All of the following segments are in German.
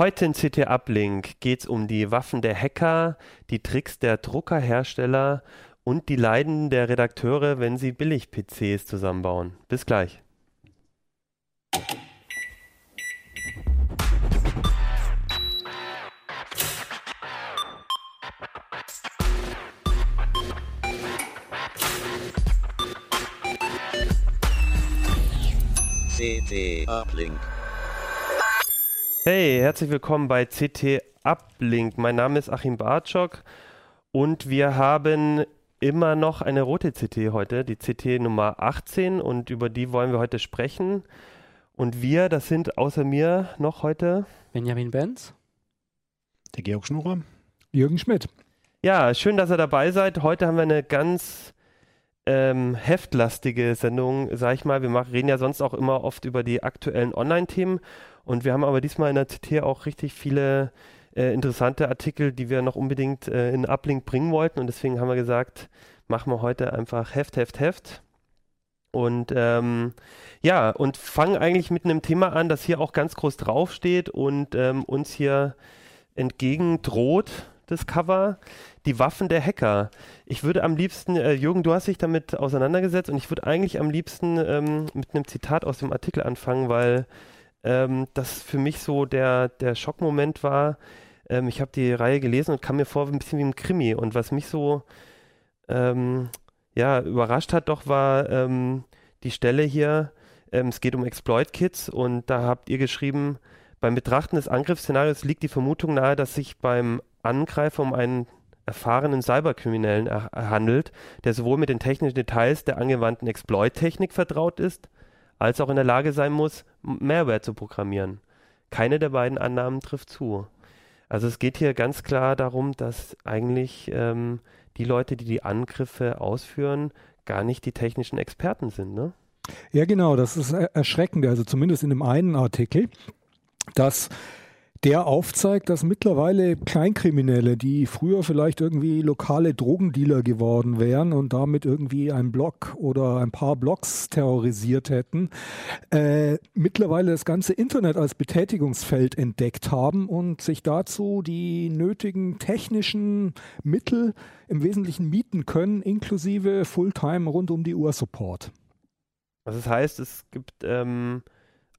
Heute in CT Uplink geht es um die Waffen der Hacker, die Tricks der Druckerhersteller und die Leiden der Redakteure, wenn sie Billig-PCs zusammenbauen. Bis gleich. CT Uplink. Hey, herzlich willkommen bei CT Uplink. Mein Name ist Achim Bartschok und wir haben immer noch eine rote CT heute, die CT Nummer 18 und über die wollen wir heute sprechen. Und wir, das sind außer mir noch heute Benjamin Benz, der Georg Schnurer, Jürgen Schmidt. Ja, schön, dass ihr dabei seid. Heute haben wir eine ganz ähm, heftlastige Sendung, sag ich mal. Wir machen, reden ja sonst auch immer oft über die aktuellen Online-Themen und wir haben aber diesmal in der CT auch richtig viele äh, interessante Artikel, die wir noch unbedingt äh, in Uplink bringen wollten und deswegen haben wir gesagt, machen wir heute einfach Heft, Heft, Heft. Und ähm, ja, und fangen eigentlich mit einem Thema an, das hier auch ganz groß draufsteht und ähm, uns hier entgegendroht, das Cover die Waffen der Hacker. Ich würde am liebsten, äh, Jürgen, du hast dich damit auseinandergesetzt und ich würde eigentlich am liebsten ähm, mit einem Zitat aus dem Artikel anfangen, weil ähm, das für mich so der, der Schockmoment war. Ähm, ich habe die Reihe gelesen und kam mir vor ein bisschen wie ein Krimi. Und was mich so ähm, ja, überrascht hat doch, war ähm, die Stelle hier, ähm, es geht um Exploit-Kits und da habt ihr geschrieben, beim Betrachten des Angriffsszenarios liegt die Vermutung nahe, dass sich beim Angreifer um einen erfahrenen Cyberkriminellen handelt, der sowohl mit den technischen Details der angewandten Exploit-Technik vertraut ist, als auch in der Lage sein muss, Mehrwert zu programmieren. Keine der beiden Annahmen trifft zu. Also es geht hier ganz klar darum, dass eigentlich ähm, die Leute, die die Angriffe ausführen, gar nicht die technischen Experten sind. Ne? Ja, genau, das ist erschreckend. Also zumindest in dem einen Artikel, dass der aufzeigt, dass mittlerweile Kleinkriminelle, die früher vielleicht irgendwie lokale Drogendealer geworden wären und damit irgendwie ein Block oder ein paar Blocks terrorisiert hätten, äh, mittlerweile das ganze Internet als Betätigungsfeld entdeckt haben und sich dazu die nötigen technischen Mittel im Wesentlichen mieten können, inklusive Fulltime rund um die Uhr Support. Also das heißt, es gibt ähm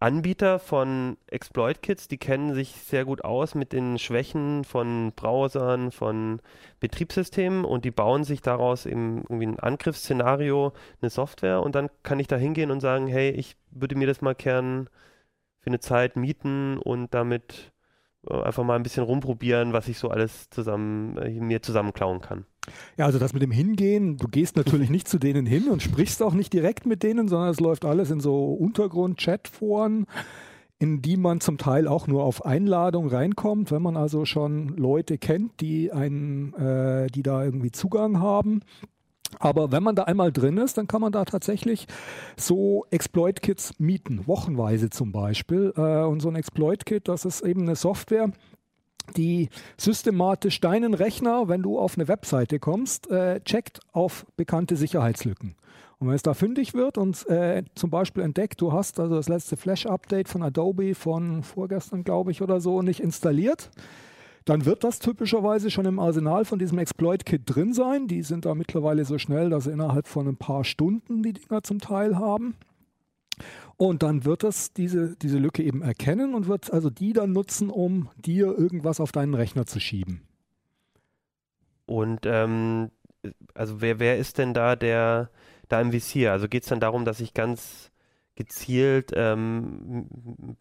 Anbieter von Exploit-Kits, die kennen sich sehr gut aus mit den Schwächen von Browsern, von Betriebssystemen und die bauen sich daraus eben irgendwie ein Angriffsszenario, eine Software und dann kann ich da hingehen und sagen, hey, ich würde mir das mal gern für eine Zeit mieten und damit äh, einfach mal ein bisschen rumprobieren, was ich so alles zusammen äh, mir zusammenklauen kann. Ja, also das mit dem Hingehen, du gehst natürlich nicht zu denen hin und sprichst auch nicht direkt mit denen, sondern es läuft alles in so Untergrund-Chat-Foren, in die man zum Teil auch nur auf Einladung reinkommt, wenn man also schon Leute kennt, die einen, äh, die da irgendwie Zugang haben. Aber wenn man da einmal drin ist, dann kann man da tatsächlich so Exploit-Kits mieten, wochenweise zum Beispiel. Äh, und so ein Exploit-Kit, das ist eben eine Software, die systematisch deinen Rechner, wenn du auf eine Webseite kommst, äh, checkt auf bekannte Sicherheitslücken. Und wenn es da fündig wird und äh, zum Beispiel entdeckt, du hast also das letzte Flash-Update von Adobe von vorgestern, glaube ich, oder so, nicht installiert, dann wird das typischerweise schon im Arsenal von diesem Exploit-Kit drin sein. Die sind da mittlerweile so schnell, dass sie innerhalb von ein paar Stunden die Dinger zum Teil haben. Und dann wird es diese, diese Lücke eben erkennen und wird also die dann nutzen, um dir irgendwas auf deinen Rechner zu schieben. Und ähm, also wer, wer ist denn da der da im Visier? Also geht es dann darum, dass ich ganz gezielt ähm,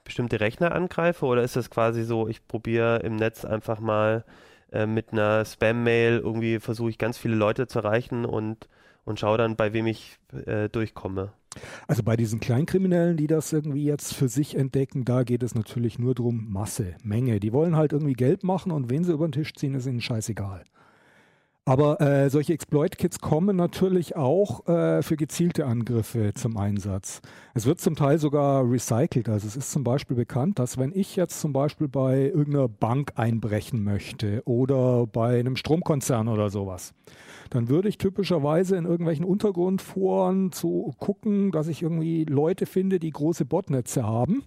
bestimmte Rechner angreife oder ist das quasi so, ich probiere im Netz einfach mal äh, mit einer Spam-Mail irgendwie versuche ich ganz viele Leute zu erreichen und, und schaue dann, bei wem ich äh, durchkomme? Also bei diesen Kleinkriminellen, die das irgendwie jetzt für sich entdecken, da geht es natürlich nur darum, Masse, Menge. Die wollen halt irgendwie Geld machen und wen sie über den Tisch ziehen, ist ihnen scheißegal. Aber äh, solche Exploit-Kits kommen natürlich auch äh, für gezielte Angriffe zum Einsatz. Es wird zum Teil sogar recycelt. Also es ist zum Beispiel bekannt, dass wenn ich jetzt zum Beispiel bei irgendeiner Bank einbrechen möchte oder bei einem Stromkonzern oder sowas, dann würde ich typischerweise in irgendwelchen Untergrundforen zu gucken, dass ich irgendwie Leute finde, die große Botnetze haben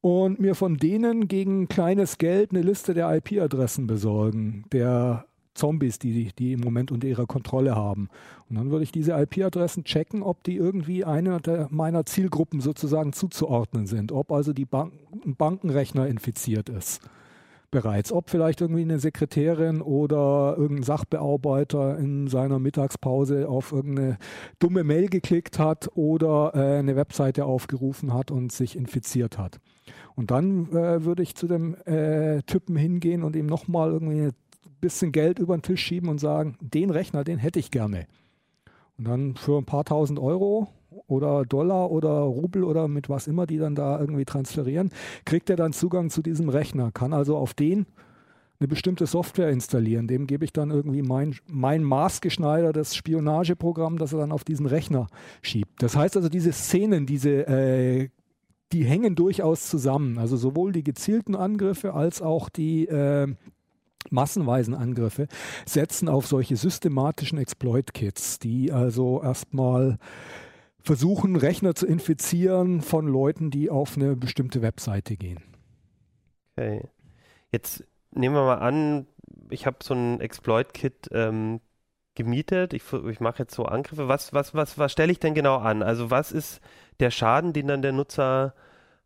und mir von denen gegen kleines Geld eine Liste der IP-Adressen besorgen, der Zombies, die, die im Moment unter ihrer Kontrolle haben. Und dann würde ich diese IP-Adressen checken, ob die irgendwie einer meiner Zielgruppen sozusagen zuzuordnen sind, ob also die Bank, Bankenrechner infiziert ist bereits, ob vielleicht irgendwie eine Sekretärin oder irgendein Sachbearbeiter in seiner Mittagspause auf irgendeine dumme Mail geklickt hat oder äh, eine Webseite aufgerufen hat und sich infiziert hat. Und dann äh, würde ich zu dem äh, Typen hingehen und ihm nochmal irgendwie ein bisschen Geld über den Tisch schieben und sagen, den Rechner, den hätte ich gerne. Und dann für ein paar tausend Euro oder Dollar oder Rubel oder mit was immer die dann da irgendwie transferieren, kriegt er dann Zugang zu diesem Rechner, kann also auf den eine bestimmte Software installieren. Dem gebe ich dann irgendwie mein, mein maßgeschneidertes Spionageprogramm, das er dann auf diesen Rechner schiebt. Das heißt also, diese Szenen, diese äh, die hängen durchaus zusammen. Also sowohl die gezielten Angriffe als auch die äh, massenweisen Angriffe setzen auf solche systematischen Exploit-Kits, die also erstmal versuchen, Rechner zu infizieren von Leuten, die auf eine bestimmte Webseite gehen. Okay. Jetzt nehmen wir mal an, ich habe so ein Exploit-Kit ähm, gemietet. Ich, ich mache jetzt so Angriffe. Was, was, was, was stelle ich denn genau an? Also was ist der Schaden, den dann der Nutzer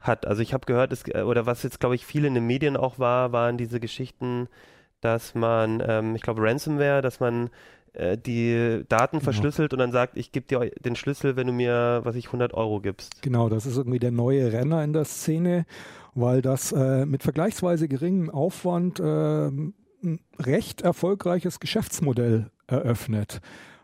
hat? Also ich habe gehört, es, oder was jetzt, glaube ich, viel in den Medien auch war, waren diese Geschichten, dass man, ähm, ich glaube, Ransomware, dass man äh, die Daten genau. verschlüsselt und dann sagt, ich gebe dir den Schlüssel, wenn du mir, was ich, 100 Euro gibst. Genau, das ist irgendwie der neue Renner in der Szene, weil das äh, mit vergleichsweise geringem Aufwand äh, ein recht erfolgreiches Geschäftsmodell eröffnet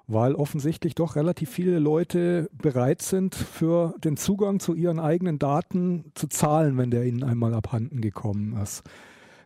weil offensichtlich doch relativ viele Leute bereit sind, für den Zugang zu ihren eigenen Daten zu zahlen, wenn der ihnen einmal abhanden gekommen ist.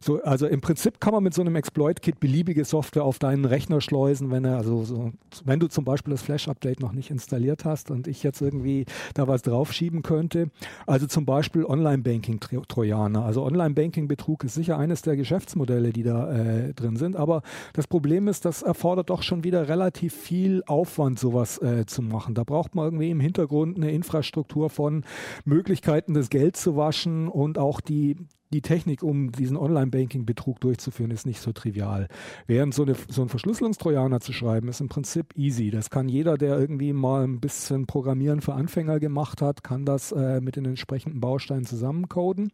So, also im Prinzip kann man mit so einem Exploit-Kit beliebige Software auf deinen Rechner schleusen, wenn er, also so, wenn du zum Beispiel das Flash-Update noch nicht installiert hast und ich jetzt irgendwie da was draufschieben könnte. Also zum Beispiel Online-Banking-Trojaner. Also Online-Banking-Betrug ist sicher eines der Geschäftsmodelle, die da äh, drin sind. Aber das Problem ist, das erfordert doch schon wieder relativ viel Aufwand, sowas äh, zu machen. Da braucht man irgendwie im Hintergrund eine Infrastruktur von Möglichkeiten, das Geld zu waschen und auch die, die Technik, um diesen Online-Banking-Betrug durchzuführen, ist nicht so trivial. Während so, eine, so ein Verschlüsselungstrojaner zu schreiben, ist im Prinzip easy. Das kann jeder, der irgendwie mal ein bisschen Programmieren für Anfänger gemacht hat, kann das äh, mit den entsprechenden Bausteinen zusammencoden.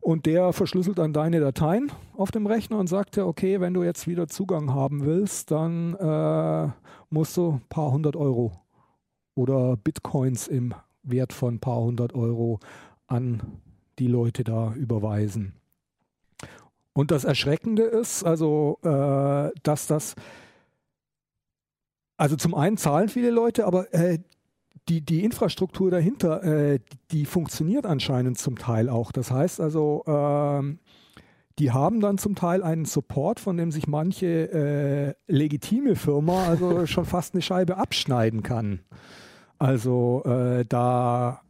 Und der verschlüsselt dann deine Dateien auf dem Rechner und sagt dir, okay, wenn du jetzt wieder Zugang haben willst, dann äh, musst du ein paar hundert Euro oder Bitcoins im Wert von ein paar hundert Euro an die Leute da überweisen. Und das Erschreckende ist, also, äh, dass das, also zum einen zahlen viele Leute, aber äh, die, die Infrastruktur dahinter, äh, die funktioniert anscheinend zum Teil auch. Das heißt also, ähm, die haben dann zum Teil einen Support, von dem sich manche äh, legitime Firma also schon fast eine Scheibe abschneiden kann. Also äh, da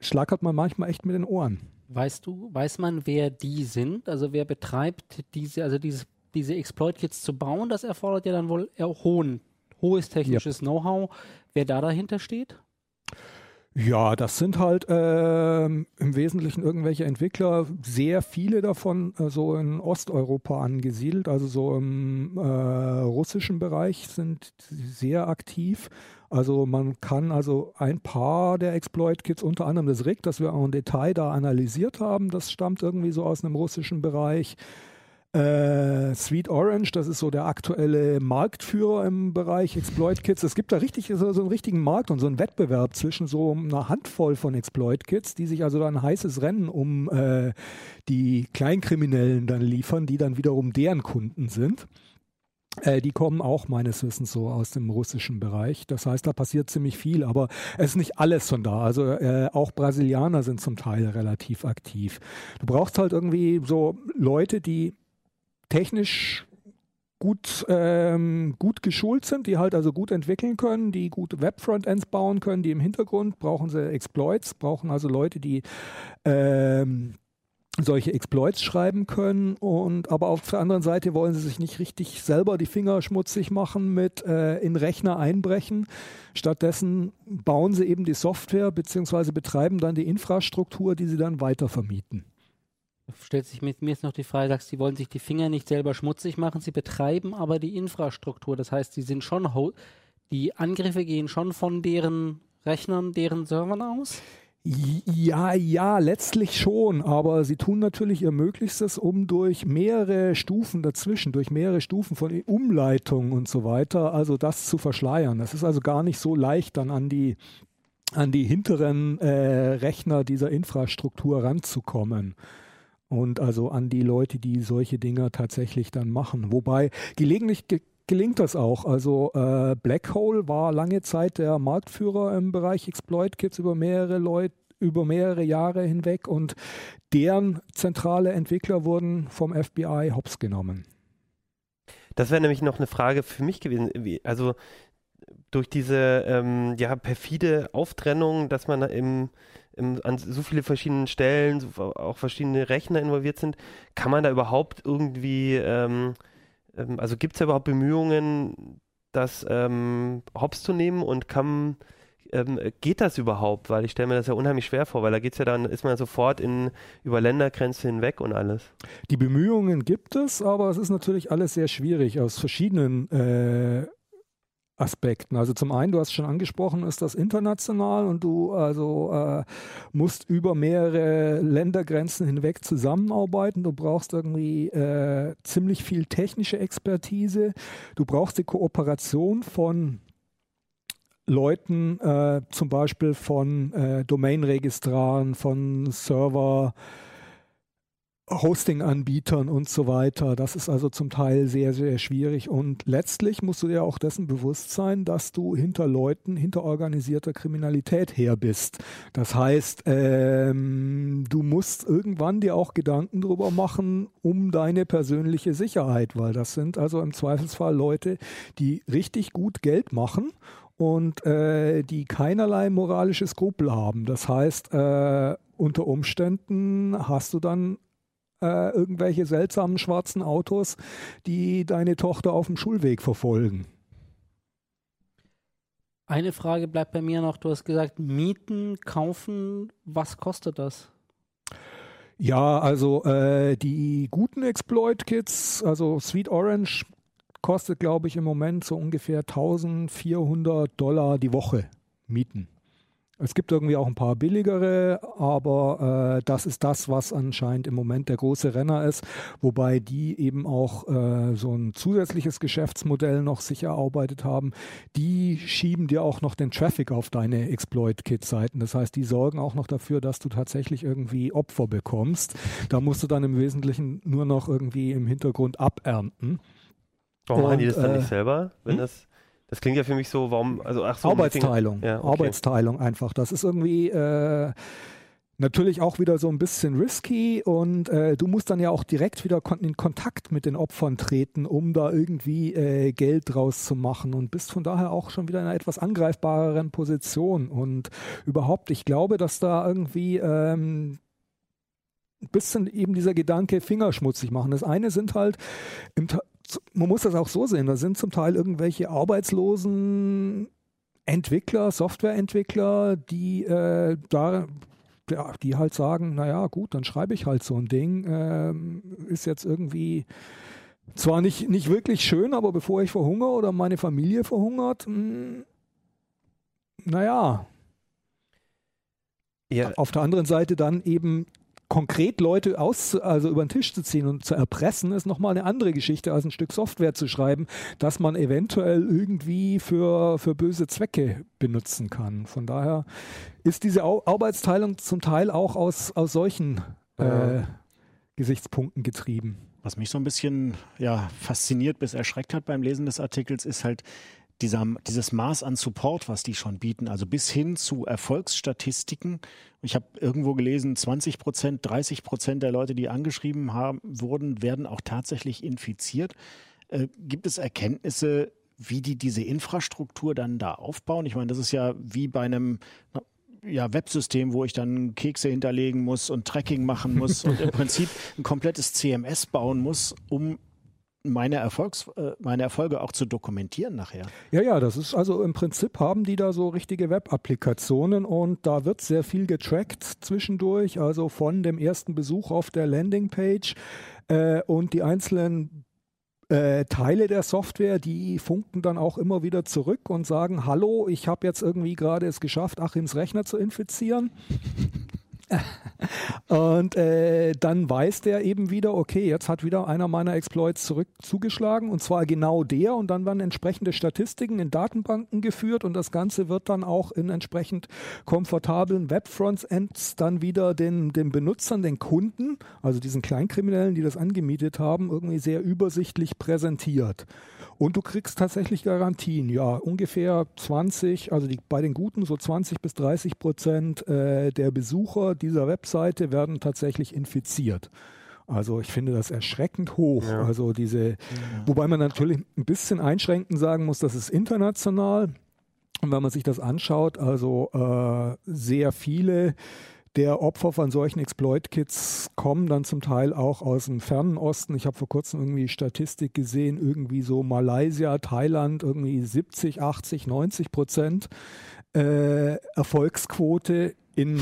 schlackert man manchmal echt mit den Ohren. Weißt du, weiß man, wer die sind? Also wer betreibt diese, also dieses, diese Exploit-Kits zu bauen? Das erfordert ja dann wohl hohen, hohes technisches yep. Know-how. Wer da dahinter steht? Ja, das sind halt äh, im Wesentlichen irgendwelche Entwickler, sehr viele davon äh, so in Osteuropa angesiedelt, also so im äh, russischen Bereich sind sehr aktiv. Also man kann also ein paar der Exploit-Kits, unter anderem das RIG, das wir auch im Detail da analysiert haben, das stammt irgendwie so aus einem russischen Bereich. Äh, Sweet Orange, das ist so der aktuelle Marktführer im Bereich Exploit-Kits. Es gibt da richtig so, so, einen richtigen Markt und so einen Wettbewerb zwischen so einer Handvoll von Exploit-Kits, die sich also da ein heißes Rennen um äh, die Kleinkriminellen dann liefern, die dann wiederum deren Kunden sind. Äh, die kommen auch meines Wissens so aus dem russischen Bereich. Das heißt, da passiert ziemlich viel, aber es ist nicht alles von da. Also äh, auch Brasilianer sind zum Teil relativ aktiv. Du brauchst halt irgendwie so Leute, die technisch gut, ähm, gut geschult sind, die halt also gut entwickeln können, die gute Web-Frontends bauen können, die im Hintergrund brauchen sie Exploits, brauchen also Leute, die ähm, solche Exploits schreiben können und aber auf der anderen Seite wollen sie sich nicht richtig selber die Finger schmutzig machen mit äh, in Rechner einbrechen. Stattdessen bauen sie eben die Software beziehungsweise betreiben dann die Infrastruktur, die sie dann weiter vermieten. Stellt sich mit mir jetzt noch die Frage, sagst, sie wollen sich die Finger nicht selber schmutzig machen, sie betreiben aber die Infrastruktur. Das heißt, sie sind schon die Angriffe gehen schon von deren Rechnern, deren Servern aus? Ja, ja, letztlich schon, aber sie tun natürlich ihr Möglichstes, um durch mehrere Stufen dazwischen, durch mehrere Stufen von Umleitung und so weiter, also das zu verschleiern. Das ist also gar nicht so leicht, dann an die an die hinteren äh, Rechner dieser Infrastruktur ranzukommen und also an die Leute, die solche Dinge tatsächlich dann machen. Wobei gelegentlich ge gelingt das auch. Also äh, Blackhole war lange Zeit der Marktführer im Bereich Exploit Kits über mehrere Leute über mehrere Jahre hinweg und deren zentrale Entwickler wurden vom FBI hops genommen. Das wäre nämlich noch eine Frage für mich gewesen. Also durch diese ähm, ja, perfide Auftrennung, dass man im, im, an so viele verschiedenen Stellen, so, auch verschiedene Rechner involviert sind, kann man da überhaupt irgendwie ähm, ähm, also gibt es ja überhaupt Bemühungen, das ähm, hops zu nehmen und kann, ähm, geht das überhaupt? Weil ich stelle mir das ja unheimlich schwer vor, weil da geht es ja dann, ist man ja sofort in, über Ländergrenzen hinweg und alles. Die Bemühungen gibt es, aber es ist natürlich alles sehr schwierig aus verschiedenen äh, Aspekten. Also zum einen, du hast schon angesprochen, ist das international und du also äh, musst über mehrere Ländergrenzen hinweg zusammenarbeiten. Du brauchst irgendwie äh, ziemlich viel technische Expertise. Du brauchst die Kooperation von Leuten, äh, zum Beispiel von äh, Domainregistraren, von Server, Hosting-Anbietern und so weiter. Das ist also zum Teil sehr, sehr schwierig. Und letztlich musst du dir auch dessen bewusst sein, dass du hinter Leuten, hinter organisierter Kriminalität her bist. Das heißt, ähm, du musst irgendwann dir auch Gedanken darüber machen, um deine persönliche Sicherheit, weil das sind also im Zweifelsfall Leute, die richtig gut Geld machen und äh, die keinerlei moralische Skrupel haben. Das heißt, äh, unter Umständen hast du dann äh, irgendwelche seltsamen schwarzen Autos, die deine Tochter auf dem Schulweg verfolgen. Eine Frage bleibt bei mir noch. Du hast gesagt, mieten, kaufen, was kostet das? Ja, also äh, die guten Exploit-Kits, also Sweet Orange kostet, glaube ich, im Moment so ungefähr 1400 Dollar die Woche mieten. Es gibt irgendwie auch ein paar billigere, aber äh, das ist das, was anscheinend im Moment der große Renner ist, wobei die eben auch äh, so ein zusätzliches Geschäftsmodell noch sich erarbeitet haben. Die schieben dir auch noch den Traffic auf deine Exploit-Kit-Seiten. Das heißt, die sorgen auch noch dafür, dass du tatsächlich irgendwie Opfer bekommst. Da musst du dann im Wesentlichen nur noch irgendwie im Hintergrund abernten. Warum machen die das dann äh, nicht selber, wenn hm? das das klingt ja für mich so, warum, also ach so. Arbeitsteilung. Ja, okay. Arbeitsteilung einfach. Das ist irgendwie äh, natürlich auch wieder so ein bisschen risky und äh, du musst dann ja auch direkt wieder in Kontakt mit den Opfern treten, um da irgendwie äh, Geld draus zu machen und bist von daher auch schon wieder in einer etwas angreifbareren Position. Und überhaupt, ich glaube, dass da irgendwie ähm, ein bisschen eben dieser Gedanke fingerschmutzig machen. Das eine sind halt im, man muss das auch so sehen, da sind zum Teil irgendwelche arbeitslosen Entwickler, Softwareentwickler, die äh, da ja, die halt sagen, naja, gut, dann schreibe ich halt so ein Ding. Ähm, ist jetzt irgendwie zwar nicht, nicht wirklich schön, aber bevor ich verhungere oder meine Familie verhungert, mh, hm, naja. Ja. Auf der anderen Seite dann eben konkret Leute aus, also über den Tisch zu ziehen und zu erpressen, ist nochmal eine andere Geschichte, als ein Stück Software zu schreiben, das man eventuell irgendwie für, für böse Zwecke benutzen kann. Von daher ist diese Au Arbeitsteilung zum Teil auch aus, aus solchen äh, Gesichtspunkten getrieben. Was mich so ein bisschen ja, fasziniert bis erschreckt hat beim Lesen des Artikels, ist halt dieser, dieses Maß an Support, was die schon bieten, also bis hin zu Erfolgsstatistiken. Ich habe irgendwo gelesen, 20 Prozent, 30 Prozent der Leute, die angeschrieben haben, wurden, werden auch tatsächlich infiziert. Äh, gibt es Erkenntnisse, wie die diese Infrastruktur dann da aufbauen? Ich meine, das ist ja wie bei einem, ja, Websystem, wo ich dann Kekse hinterlegen muss und Tracking machen muss und im Prinzip ein komplettes CMS bauen muss, um meine, Erfolgs, äh, meine Erfolge auch zu dokumentieren nachher. Ja, ja, das ist also im Prinzip haben die da so richtige Web-Applikationen und da wird sehr viel getrackt zwischendurch, also von dem ersten Besuch auf der Landingpage äh, und die einzelnen äh, Teile der Software, die funken dann auch immer wieder zurück und sagen, hallo, ich habe jetzt irgendwie gerade es geschafft, Achims Rechner zu infizieren. und äh, dann weiß der eben wieder, okay, jetzt hat wieder einer meiner Exploits zurück zugeschlagen und zwar genau der und dann werden entsprechende Statistiken in Datenbanken geführt und das Ganze wird dann auch in entsprechend komfortablen Webfrontends dann wieder den, den Benutzern, den Kunden, also diesen Kleinkriminellen, die das angemietet haben, irgendwie sehr übersichtlich präsentiert. Und du kriegst tatsächlich Garantien, ja, ungefähr 20, also die, bei den Guten so 20 bis 30 Prozent äh, der Besucher dieser Webseite werden tatsächlich infiziert. Also ich finde das erschreckend hoch. Ja. Also diese, ja. wobei man natürlich ein bisschen einschränkend sagen muss, das ist international. Und wenn man sich das anschaut, also äh, sehr viele der Opfer von solchen Exploit-Kits kommen dann zum Teil auch aus dem fernen Osten. Ich habe vor kurzem irgendwie Statistik gesehen, irgendwie so Malaysia, Thailand, irgendwie 70, 80, 90 Prozent äh, Erfolgsquote in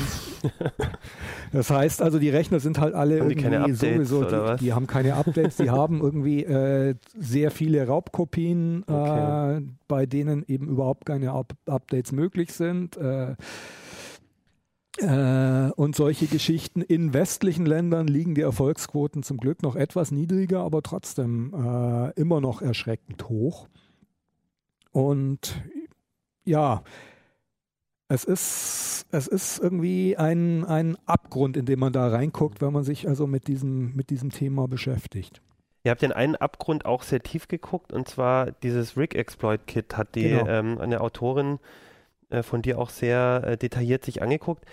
das heißt also die Rechner sind halt alle haben irgendwie Updates, sowieso die, die, haben keine Updates die haben irgendwie äh, sehr viele Raubkopien okay. äh, bei denen eben überhaupt keine Up Updates möglich sind äh, äh, und solche Geschichten. In westlichen Ländern liegen die Erfolgsquoten zum Glück noch etwas niedriger, aber trotzdem äh, immer noch erschreckend hoch. Und ja, es ist, es ist irgendwie ein, ein Abgrund, in den man da reinguckt, wenn man sich also mit diesem, mit diesem Thema beschäftigt. Ihr habt den einen Abgrund auch sehr tief geguckt und zwar dieses Rig Exploit Kit hat die genau. ähm, eine Autorin äh, von dir auch sehr äh, detailliert sich angeguckt.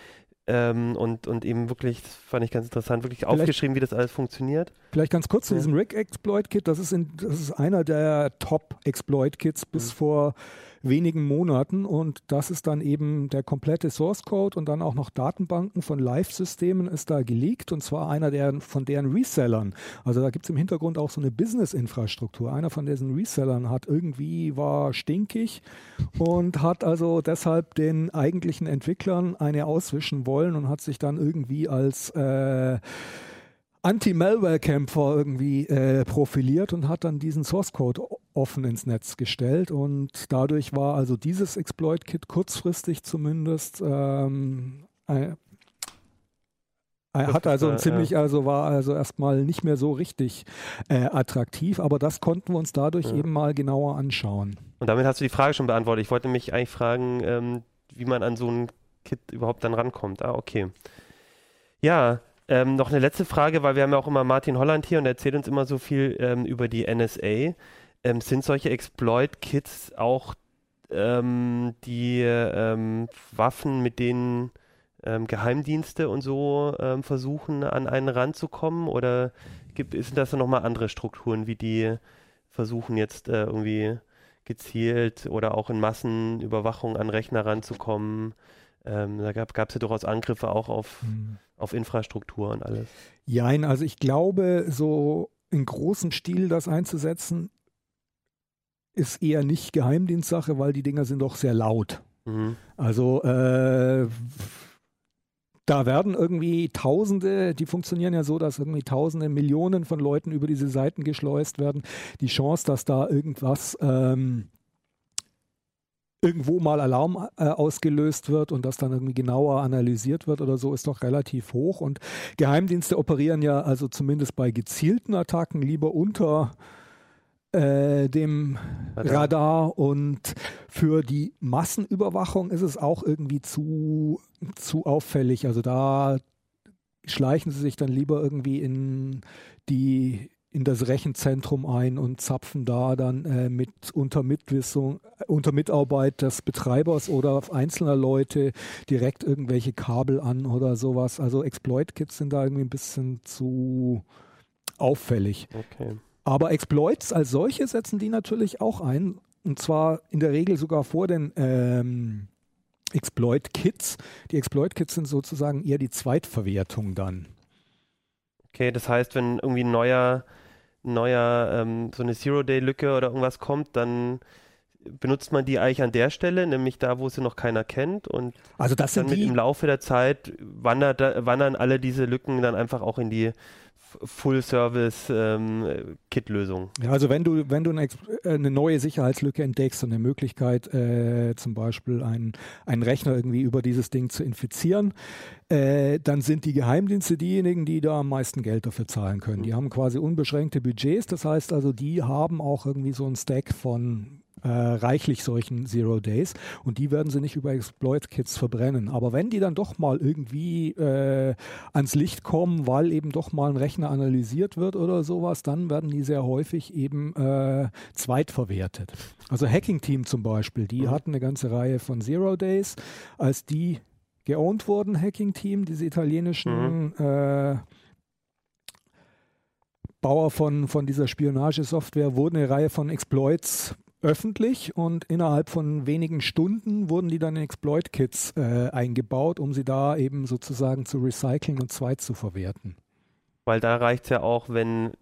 Ähm, und, und eben wirklich, das fand ich ganz interessant, wirklich vielleicht, aufgeschrieben, wie das alles funktioniert. Vielleicht ganz kurz zu diesem Rig Exploit Kit. Das ist, in, das ist einer der Top Exploit Kits bis mhm. vor wenigen Monaten und das ist dann eben der komplette Source Code und dann auch noch Datenbanken von Live-Systemen ist da geleakt und zwar einer der von deren Resellern. Also da gibt es im Hintergrund auch so eine Business-Infrastruktur. Einer von diesen Resellern hat irgendwie, war stinkig und hat also deshalb den eigentlichen Entwicklern eine auswischen wollen und hat sich dann irgendwie als äh, Anti-Malware-Kämpfer irgendwie äh, profiliert und hat dann diesen Source Code offen ins Netz gestellt und dadurch war also dieses Exploit-Kit kurzfristig zumindest ähm, ein, er hat also ziemlich, also war also erstmal nicht mehr so richtig äh, attraktiv, aber das konnten wir uns dadurch ja. eben mal genauer anschauen. Und damit hast du die Frage schon beantwortet. Ich wollte mich eigentlich fragen, ähm, wie man an so ein Kit überhaupt dann rankommt. Ah, okay. Ja, ähm, noch eine letzte Frage, weil wir haben ja auch immer Martin Holland hier und er erzählt uns immer so viel ähm, über die NSA. Ähm, sind solche Exploit-Kits auch ähm, die ähm, Waffen, mit denen ähm, Geheimdienste und so versuchen, an einen ranzukommen? Oder gibt, sind das dann nochmal andere Strukturen, wie die versuchen jetzt äh, irgendwie gezielt oder auch in Massenüberwachung an Rechner ranzukommen? Ähm, da gab es ja durchaus Angriffe auch auf, mhm. auf Infrastruktur und alles. Jein, also ich glaube, so in großem Stil das einzusetzen, ist eher nicht Geheimdienstsache, weil die Dinger sind doch sehr laut. Mhm. Also äh, da werden irgendwie Tausende, die funktionieren ja so, dass irgendwie Tausende, Millionen von Leuten über diese Seiten geschleust werden. Die Chance, dass da irgendwas ähm, irgendwo mal Alarm äh, ausgelöst wird und das dann irgendwie genauer analysiert wird oder so, ist doch relativ hoch. Und Geheimdienste operieren ja also zumindest bei gezielten Attacken lieber unter äh, dem Radar. Radar. und für die Massenüberwachung ist es auch irgendwie zu, zu auffällig. Also da schleichen sie sich dann lieber irgendwie in die in das Rechenzentrum ein und zapfen da dann äh, mit unter Mitwissung, unter Mitarbeit des Betreibers oder einzelner Leute direkt irgendwelche Kabel an oder sowas. Also Exploit-Kits sind da irgendwie ein bisschen zu auffällig. Okay. Aber Exploits als solche setzen die natürlich auch ein. Und zwar in der Regel sogar vor den ähm, Exploit-Kits. Die Exploit-Kits sind sozusagen eher die Zweitverwertung dann. Okay, das heißt, wenn irgendwie ein neuer, neuer ähm, so eine Zero-Day-Lücke oder irgendwas kommt, dann benutzt man die eigentlich an der Stelle, nämlich da, wo sie noch keiner kennt und also das dann mit die, im Laufe der Zeit wandert, wandern alle diese Lücken dann einfach auch in die Full-Service-Kit-Lösung. Ähm, ja, also wenn du, wenn du eine, äh, eine, neue Sicherheitslücke entdeckst und eine Möglichkeit, äh, zum Beispiel einen, einen Rechner irgendwie über dieses Ding zu infizieren, äh, dann sind die Geheimdienste diejenigen, die da am meisten Geld dafür zahlen können. Die haben quasi unbeschränkte Budgets, das heißt also, die haben auch irgendwie so einen Stack von äh, reichlich solchen Zero Days und die werden sie nicht über Exploit-Kits verbrennen. Aber wenn die dann doch mal irgendwie äh, ans Licht kommen, weil eben doch mal ein Rechner analysiert wird oder sowas, dann werden die sehr häufig eben äh, zweitverwertet. Also Hacking Team zum Beispiel, die mhm. hatten eine ganze Reihe von Zero Days, als die geowned wurden, Hacking Team, diese italienischen mhm. äh, Bauer von, von dieser Spionagesoftware, wurden eine Reihe von Exploits öffentlich und innerhalb von wenigen Stunden wurden die dann in Exploit-Kits äh, eingebaut, um sie da eben sozusagen zu recyceln und zweit zu verwerten. Weil da reicht es ja auch, wenn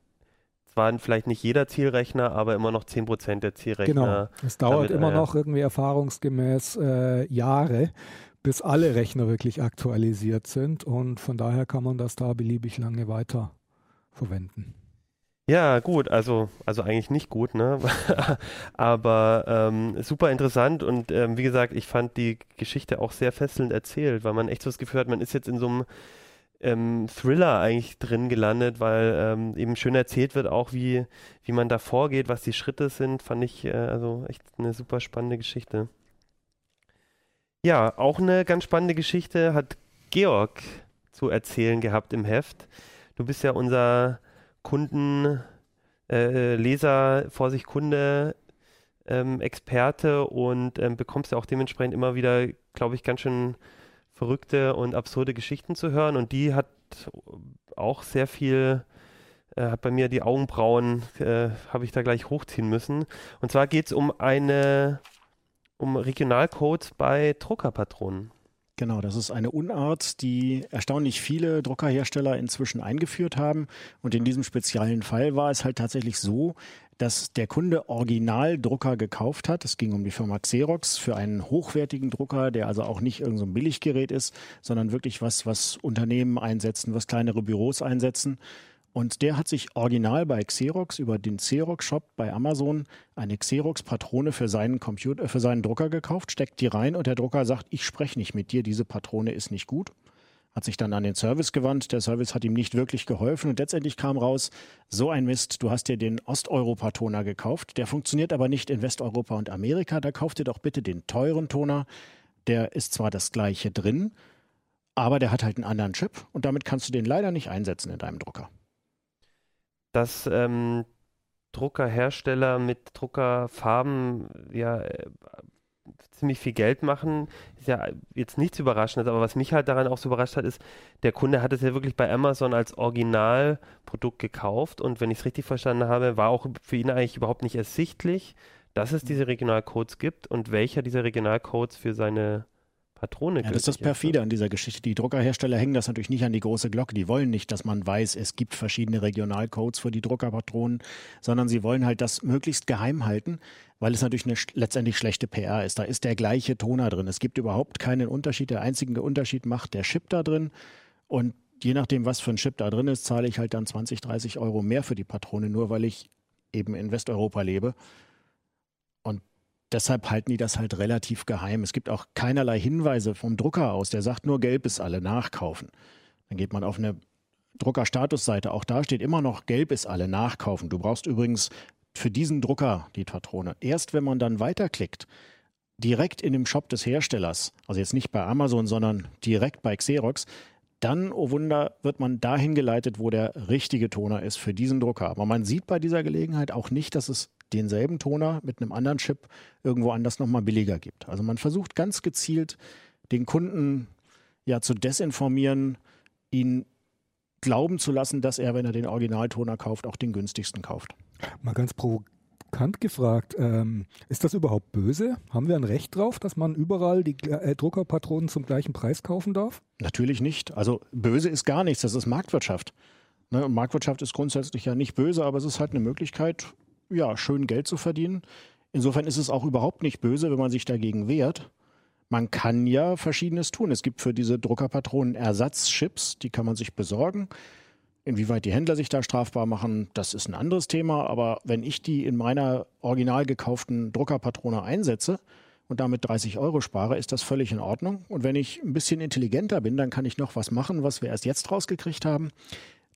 zwar vielleicht nicht jeder Zielrechner, aber immer noch 10% der Zielrechner. Genau, es dauert damit, immer äh, noch irgendwie erfahrungsgemäß äh, Jahre, bis alle Rechner wirklich aktualisiert sind und von daher kann man das da beliebig lange weiter verwenden. Ja, gut, also, also eigentlich nicht gut, ne? Aber ähm, super interessant und ähm, wie gesagt, ich fand die Geschichte auch sehr fesselnd erzählt, weil man echt so das Gefühl hat, man ist jetzt in so einem ähm, Thriller eigentlich drin gelandet, weil ähm, eben schön erzählt wird auch, wie, wie man da vorgeht, was die Schritte sind, fand ich äh, also echt eine super spannende Geschichte. Ja, auch eine ganz spannende Geschichte hat Georg zu erzählen gehabt im Heft. Du bist ja unser Kunden, äh, Leser, Vorsicht, Kunde, ähm, Experte und ähm, bekommst ja auch dementsprechend immer wieder, glaube ich, ganz schön verrückte und absurde Geschichten zu hören. Und die hat auch sehr viel, äh, hat bei mir die Augenbrauen, äh, habe ich da gleich hochziehen müssen. Und zwar geht es um eine, um Regionalcodes bei Druckerpatronen. Genau, das ist eine Unart, die erstaunlich viele Druckerhersteller inzwischen eingeführt haben. Und in diesem speziellen Fall war es halt tatsächlich so, dass der Kunde Originaldrucker gekauft hat. Es ging um die Firma Xerox für einen hochwertigen Drucker, der also auch nicht irgendein so Billiggerät ist, sondern wirklich was, was Unternehmen einsetzen, was kleinere Büros einsetzen. Und der hat sich original bei Xerox über den Xerox-Shop bei Amazon eine Xerox-Patrone für seinen Computer, für seinen Drucker gekauft, steckt die rein und der Drucker sagt, ich spreche nicht mit dir, diese Patrone ist nicht gut. Hat sich dann an den Service gewandt. Der Service hat ihm nicht wirklich geholfen und letztendlich kam raus, so ein Mist, du hast dir den Osteuropa-Toner gekauft, der funktioniert aber nicht in Westeuropa und Amerika, da kauft dir doch bitte den teuren Toner. Der ist zwar das gleiche drin, aber der hat halt einen anderen Chip und damit kannst du den leider nicht einsetzen in deinem Drucker dass ähm, Druckerhersteller mit Druckerfarben ja äh, ziemlich viel Geld machen, ist ja jetzt nichts Überraschendes, aber was mich halt daran auch so überrascht hat, ist, der Kunde hat es ja wirklich bei Amazon als Originalprodukt gekauft und wenn ich es richtig verstanden habe, war auch für ihn eigentlich überhaupt nicht ersichtlich, dass es diese Regionalcodes gibt und welcher dieser Regionalcodes für seine Patrone. Ja, das ist das Perfide an dieser Geschichte. Die Druckerhersteller hängen das natürlich nicht an die große Glocke. Die wollen nicht, dass man weiß, es gibt verschiedene Regionalcodes für die Druckerpatronen, sondern sie wollen halt das möglichst geheim halten, weil es natürlich eine letztendlich schlechte PR ist. Da ist der gleiche Toner drin. Es gibt überhaupt keinen Unterschied. Der einzige Unterschied macht der Chip da drin. Und je nachdem, was für ein Chip da drin ist, zahle ich halt dann 20, 30 Euro mehr für die Patrone, nur weil ich eben in Westeuropa lebe deshalb halten die das halt relativ geheim. Es gibt auch keinerlei Hinweise vom Drucker aus, der sagt nur gelb ist alle nachkaufen. Dann geht man auf eine Druckerstatusseite, auch da steht immer noch gelb ist alle nachkaufen. Du brauchst übrigens für diesen Drucker die Patrone. Erst wenn man dann weiterklickt, direkt in dem Shop des Herstellers, also jetzt nicht bei Amazon, sondern direkt bei Xerox, dann, oh Wunder, wird man dahin geleitet, wo der richtige Toner ist für diesen Drucker. Aber man sieht bei dieser Gelegenheit auch nicht, dass es denselben Toner mit einem anderen Chip irgendwo anders nochmal billiger gibt. Also man versucht ganz gezielt den Kunden ja zu desinformieren, ihn glauben zu lassen, dass er, wenn er den Originaltoner kauft, auch den günstigsten kauft. Mal ganz provo provokant gefragt, ähm, ist das überhaupt böse? Haben wir ein Recht drauf, dass man überall die äh, Druckerpatronen zum gleichen Preis kaufen darf? Natürlich nicht. Also böse ist gar nichts, das ist Marktwirtschaft. Ne? Marktwirtschaft ist grundsätzlich ja nicht böse, aber es ist halt eine Möglichkeit, ja, schön Geld zu verdienen. Insofern ist es auch überhaupt nicht böse, wenn man sich dagegen wehrt. Man kann ja Verschiedenes tun. Es gibt für diese Druckerpatronen Ersatzchips, die kann man sich besorgen. Inwieweit die Händler sich da strafbar machen, das ist ein anderes Thema. Aber wenn ich die in meiner original gekauften Druckerpatrone einsetze und damit 30 Euro spare, ist das völlig in Ordnung. Und wenn ich ein bisschen intelligenter bin, dann kann ich noch was machen, was wir erst jetzt rausgekriegt haben.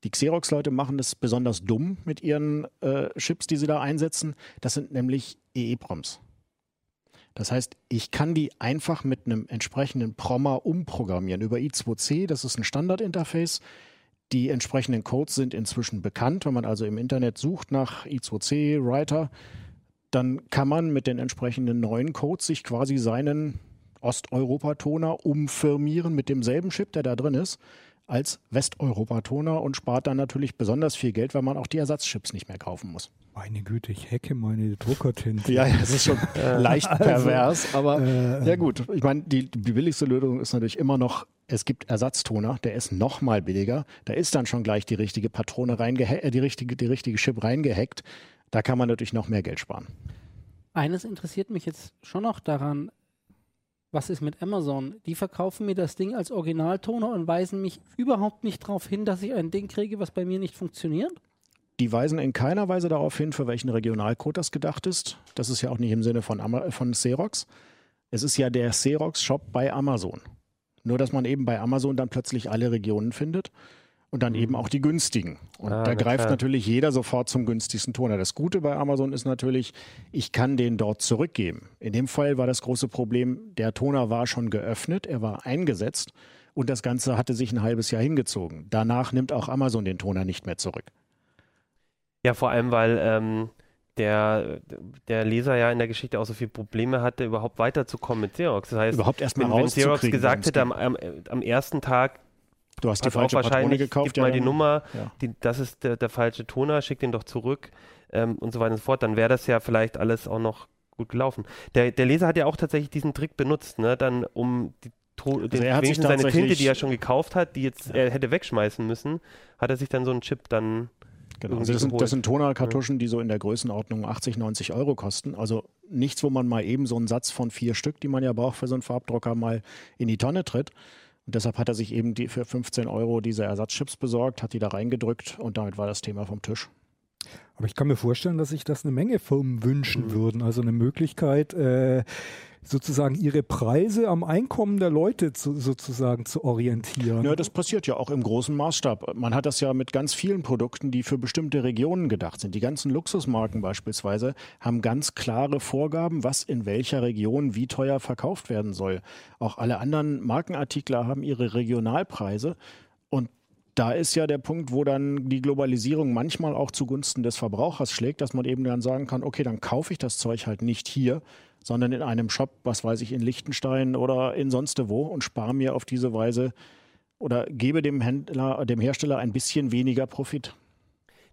Die Xerox-Leute machen das besonders dumm mit ihren äh, Chips, die sie da einsetzen. Das sind nämlich EEPROMs. Das heißt, ich kann die einfach mit einem entsprechenden Prommer umprogrammieren über I2C. Das ist ein Standardinterface. Die entsprechenden Codes sind inzwischen bekannt. Wenn man also im Internet sucht nach I2C Writer, dann kann man mit den entsprechenden neuen Codes sich quasi seinen Osteuropa-Toner umfirmieren mit demselben Chip, der da drin ist als Westeuropa-Toner und spart dann natürlich besonders viel Geld, weil man auch die Ersatzchips nicht mehr kaufen muss. Meine Güte, ich hacke meine Druckertinte. Ja, ja, das ist schon leicht pervers, aber äh, ja gut. Ich meine, die, die billigste Lösung ist natürlich immer noch, es gibt Ersatztoner, der ist noch mal billiger. Da ist dann schon gleich die richtige Patrone reingehackt, äh, die richtige, die richtige Chip reingehackt. Da kann man natürlich noch mehr Geld sparen. Eines interessiert mich jetzt schon noch daran, was ist mit Amazon? Die verkaufen mir das Ding als Originaltoner und weisen mich überhaupt nicht darauf hin, dass ich ein Ding kriege, was bei mir nicht funktioniert? Die weisen in keiner Weise darauf hin, für welchen Regionalcode das gedacht ist. Das ist ja auch nicht im Sinne von, von Xerox. Es ist ja der Xerox-Shop bei Amazon. Nur, dass man eben bei Amazon dann plötzlich alle Regionen findet und dann eben auch die günstigen. Und ah, da greift klar. natürlich jeder sofort zum günstigsten Toner. Das Gute bei Amazon ist natürlich, ich kann den dort zurückgeben. In dem Fall war das große Problem, der Toner war schon geöffnet, er war eingesetzt und das Ganze hatte sich ein halbes Jahr hingezogen. Danach nimmt auch Amazon den Toner nicht mehr zurück. Ja, vor allem, weil ähm, der, der Leser ja in der Geschichte auch so viele Probleme hatte, überhaupt weiterzukommen mit Xerox. Das heißt, überhaupt erstmal wenn, wenn Xerox gesagt hätte, am, am, am ersten Tag Du hast die Pass falsche Patrone gekauft. Gib ja, mal die Nummer, ja. die, das ist der, der, falsche Toner, schick den doch zurück ähm, und so weiter und so fort. Dann wäre das ja vielleicht alles auch noch gut gelaufen. Der, der Leser hat ja auch tatsächlich diesen Trick benutzt, ne? dann um die also den, er hat sich seine Tinte, die er schon gekauft hat, die jetzt ja. er hätte wegschmeißen müssen, hat er sich dann so einen Chip dann Genau, also das sind, das sind Tonerkartuschen, die so in der Größenordnung 80, 90 Euro kosten. Also nichts, wo man mal eben so einen Satz von vier Stück, die man ja braucht für so einen Farbdrucker, mal in die Tonne tritt. Und deshalb hat er sich eben die, für 15 Euro diese Ersatzchips besorgt, hat die da reingedrückt und damit war das Thema vom Tisch. Aber ich kann mir vorstellen, dass sich das eine Menge Firmen wünschen mhm. würden. Also eine Möglichkeit, äh, sozusagen ihre Preise am Einkommen der Leute zu, sozusagen zu orientieren. Ja, das passiert ja auch im großen Maßstab. Man hat das ja mit ganz vielen Produkten, die für bestimmte Regionen gedacht sind. Die ganzen Luxusmarken beispielsweise haben ganz klare Vorgaben, was in welcher Region wie teuer verkauft werden soll. Auch alle anderen Markenartikler haben ihre Regionalpreise. Und da ist ja der Punkt, wo dann die Globalisierung manchmal auch zugunsten des Verbrauchers schlägt, dass man eben dann sagen kann, okay, dann kaufe ich das Zeug halt nicht hier, sondern in einem Shop, was weiß ich, in Liechtenstein oder in sonst wo und spare mir auf diese Weise oder gebe dem Händler, dem Hersteller ein bisschen weniger Profit.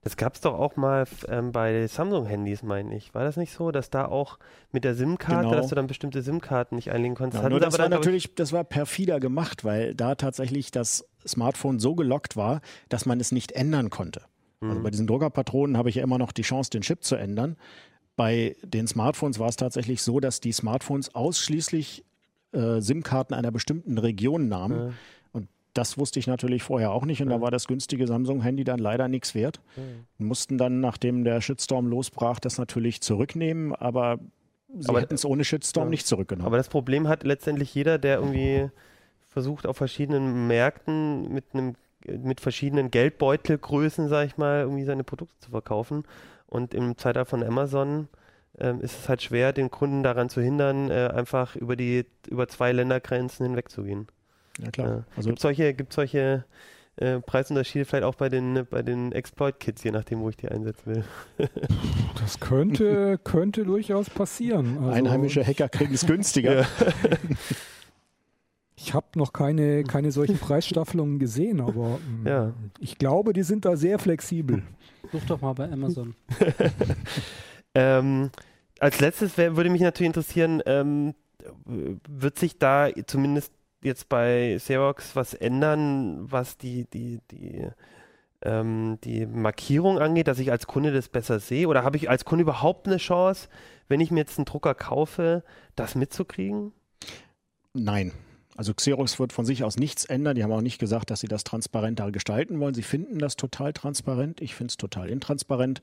Das gab es doch auch mal ähm, bei Samsung-Handys, meine ich. War das nicht so, dass da auch mit der SIM-Karte, genau. dass du dann bestimmte SIM-Karten nicht einlegen konntest? Ja, nur das war natürlich, das war perfider gemacht, weil da tatsächlich das Smartphone so gelockt war, dass man es nicht ändern konnte. Also mhm. bei diesen Druckerpatronen habe ich ja immer noch die Chance, den Chip zu ändern. Bei den Smartphones war es tatsächlich so, dass die Smartphones ausschließlich äh, SIM-Karten einer bestimmten Region nahmen. Ja. Und das wusste ich natürlich vorher auch nicht. Und ja. da war das günstige Samsung-Handy dann leider nichts wert. Ja. Mussten dann, nachdem der Shitstorm losbrach, das natürlich zurücknehmen. Aber sie hätten es ohne Shitstorm nicht zurückgenommen. Aber das Problem hat letztendlich jeder, der irgendwie versucht, auf verschiedenen Märkten mit einem mit verschiedenen Geldbeutelgrößen, sag ich mal, irgendwie seine Produkte zu verkaufen. Und im Zeitalter von Amazon ähm, ist es halt schwer, den Kunden daran zu hindern, äh, einfach über die über zwei Ländergrenzen hinwegzugehen. Ja klar. Äh, also gibt solche, gibt solche äh, Preisunterschiede vielleicht auch bei den bei den Exploit-Kits, je nachdem, wo ich die einsetzen will. das könnte könnte durchaus passieren. Also, Einheimische Hacker kriegen es günstiger. Ja. Ich habe noch keine, keine solchen Preisstaffelungen gesehen, aber ja. ich glaube, die sind da sehr flexibel. Such doch mal bei Amazon. Ähm, als letztes wär, würde mich natürlich interessieren, ähm, wird sich da zumindest jetzt bei Xerox was ändern, was die, die, die, ähm, die Markierung angeht, dass ich als Kunde das besser sehe? Oder habe ich als Kunde überhaupt eine Chance, wenn ich mir jetzt einen Drucker kaufe, das mitzukriegen? Nein. Also Xerox wird von sich aus nichts ändern. Die haben auch nicht gesagt, dass sie das transparenter gestalten wollen. Sie finden das total transparent. Ich finde es total intransparent.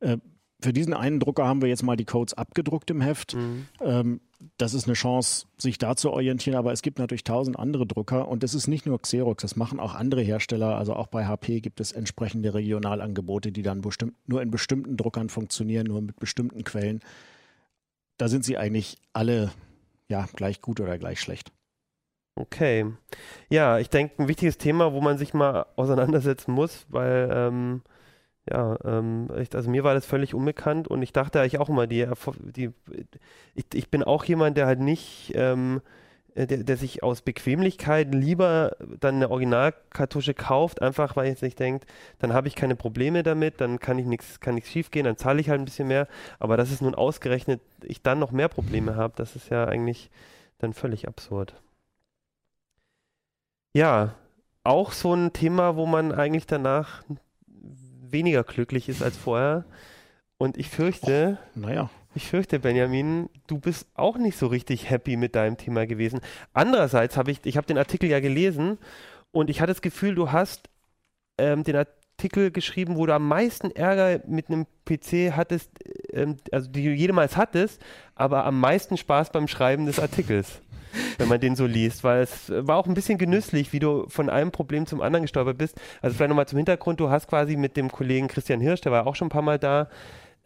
Äh, für diesen einen Drucker haben wir jetzt mal die Codes abgedruckt im Heft. Mhm. Ähm, das ist eine Chance, sich da zu orientieren, aber es gibt natürlich tausend andere Drucker und es ist nicht nur Xerox, das machen auch andere Hersteller. Also auch bei HP gibt es entsprechende Regionalangebote, die dann bestimmt, nur in bestimmten Druckern funktionieren, nur mit bestimmten Quellen. Da sind sie eigentlich alle ja, gleich gut oder gleich schlecht. Okay. Ja, ich denke, ein wichtiges Thema, wo man sich mal auseinandersetzen muss, weil ähm, ja, ähm, ich, also mir war das völlig unbekannt und ich dachte eigentlich auch immer, die, die ich, ich bin auch jemand, der halt nicht, ähm, äh, der, der, sich aus Bequemlichkeit lieber dann eine Originalkartusche kauft, einfach weil ich nicht denkt, dann habe ich keine Probleme damit, dann kann ich nichts, kann nichts schief gehen, dann zahle ich halt ein bisschen mehr. Aber dass es nun ausgerechnet ich dann noch mehr Probleme habe, das ist ja eigentlich dann völlig absurd. Ja, auch so ein Thema, wo man eigentlich danach weniger glücklich ist als vorher. Und ich fürchte, oh, naja. ich fürchte, Benjamin, du bist auch nicht so richtig happy mit deinem Thema gewesen. Andererseits habe ich, ich habe den Artikel ja gelesen und ich hatte das Gefühl, du hast ähm, den Artikel geschrieben, wo du am meisten Ärger mit einem PC hattest, ähm, also die du jemals hattest, aber am meisten Spaß beim Schreiben des Artikels wenn man den so liest, weil es war auch ein bisschen genüsslich, wie du von einem Problem zum anderen gestolpert bist. Also vielleicht nochmal zum Hintergrund, du hast quasi mit dem Kollegen Christian Hirsch, der war auch schon ein paar Mal da,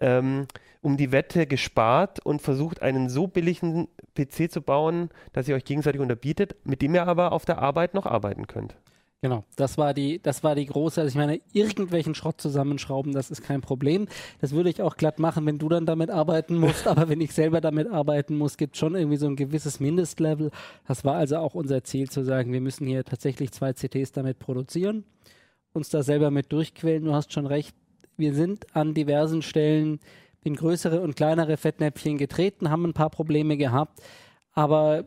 ähm, um die Wette gespart und versucht, einen so billigen PC zu bauen, dass ihr euch gegenseitig unterbietet, mit dem ihr aber auf der Arbeit noch arbeiten könnt. Genau, das war die, das war die große, also ich meine, irgendwelchen Schrott zusammenschrauben, das ist kein Problem. Das würde ich auch glatt machen, wenn du dann damit arbeiten musst, aber wenn ich selber damit arbeiten muss, gibt schon irgendwie so ein gewisses Mindestlevel. Das war also auch unser Ziel zu sagen, wir müssen hier tatsächlich zwei CTs damit produzieren, uns da selber mit durchquälen. Du hast schon recht, wir sind an diversen Stellen in größere und kleinere Fettnäpfchen getreten, haben ein paar Probleme gehabt, aber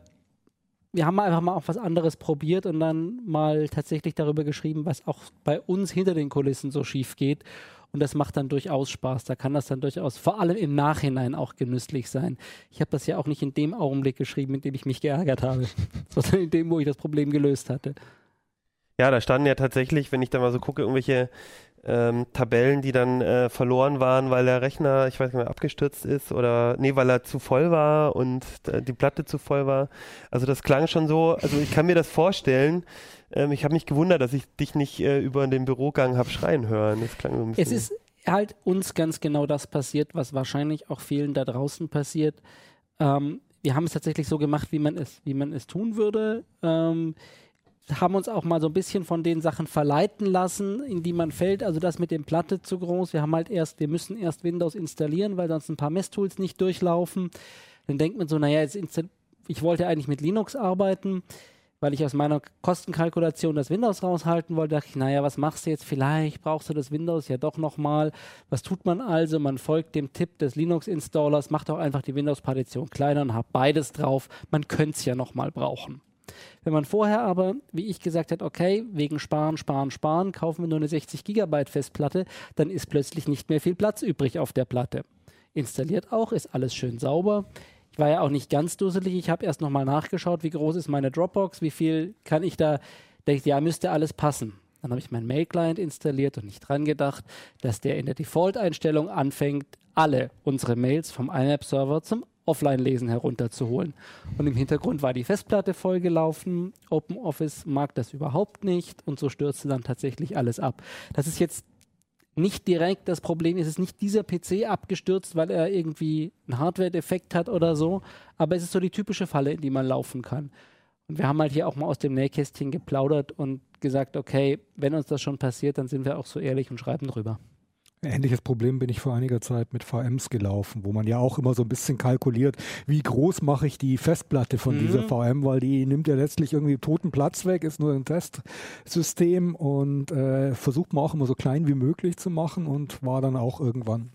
wir haben einfach mal auch was anderes probiert und dann mal tatsächlich darüber geschrieben, was auch bei uns hinter den Kulissen so schief geht. Und das macht dann durchaus Spaß. Da kann das dann durchaus vor allem im Nachhinein auch genüsslich sein. Ich habe das ja auch nicht in dem Augenblick geschrieben, in dem ich mich geärgert habe, sondern in dem, wo ich das Problem gelöst hatte. Ja, da standen ja tatsächlich, wenn ich da mal so gucke, irgendwelche ähm, Tabellen, die dann äh, verloren waren, weil der Rechner, ich weiß nicht mehr, abgestürzt ist oder nee, weil er zu voll war und äh, die Platte zu voll war. Also das klang schon so, also ich kann mir das vorstellen. Ähm, ich habe mich gewundert, dass ich dich nicht äh, über den Bürogang habe schreien hören. Das klang so ein bisschen. Es ist halt uns ganz genau das passiert, was wahrscheinlich auch vielen da draußen passiert. Ähm, wir haben es tatsächlich so gemacht, wie man es, wie man es tun würde. Ähm, haben uns auch mal so ein bisschen von den Sachen verleiten lassen, in die man fällt. Also das mit dem Platte zu groß. Wir haben halt erst, wir müssen erst Windows installieren, weil sonst ein paar Messtools nicht durchlaufen. Dann denkt man so, naja, jetzt ich wollte eigentlich mit Linux arbeiten, weil ich aus meiner Kostenkalkulation das Windows raushalten wollte. dachte ich, naja, was machst du jetzt? Vielleicht brauchst du das Windows ja doch nochmal. Was tut man also? Man folgt dem Tipp des Linux-Installers, macht auch einfach die Windows-Partition kleiner und hat beides drauf. Man könnte es ja nochmal brauchen. Wenn man vorher aber, wie ich gesagt hat, okay, wegen Sparen, Sparen, Sparen, kaufen wir nur eine 60 Gigabyte Festplatte, dann ist plötzlich nicht mehr viel Platz übrig auf der Platte. Installiert auch, ist alles schön sauber. Ich war ja auch nicht ganz dusselig. Ich habe erst nochmal nachgeschaut, wie groß ist meine Dropbox, wie viel kann ich da. Ich, ja, müsste alles passen. Dann habe ich meinen Mail-Client installiert und nicht dran gedacht, dass der in der Default-Einstellung anfängt, alle unsere Mails vom INAP-Server zum Offline-Lesen herunterzuholen. Und im Hintergrund war die Festplatte vollgelaufen. OpenOffice mag das überhaupt nicht und so stürzte dann tatsächlich alles ab. Das ist jetzt nicht direkt das Problem, es ist nicht dieser PC abgestürzt, weil er irgendwie einen Hardware-Defekt hat oder so, aber es ist so die typische Falle, in die man laufen kann. Und wir haben halt hier auch mal aus dem Nähkästchen geplaudert und gesagt, okay, wenn uns das schon passiert, dann sind wir auch so ehrlich und schreiben drüber. Ähnliches Problem bin ich vor einiger Zeit mit VMs gelaufen, wo man ja auch immer so ein bisschen kalkuliert, wie groß mache ich die Festplatte von mhm. dieser VM, weil die nimmt ja letztlich irgendwie toten Platz weg, ist nur ein Testsystem und äh, versucht man auch immer so klein wie möglich zu machen und war dann auch irgendwann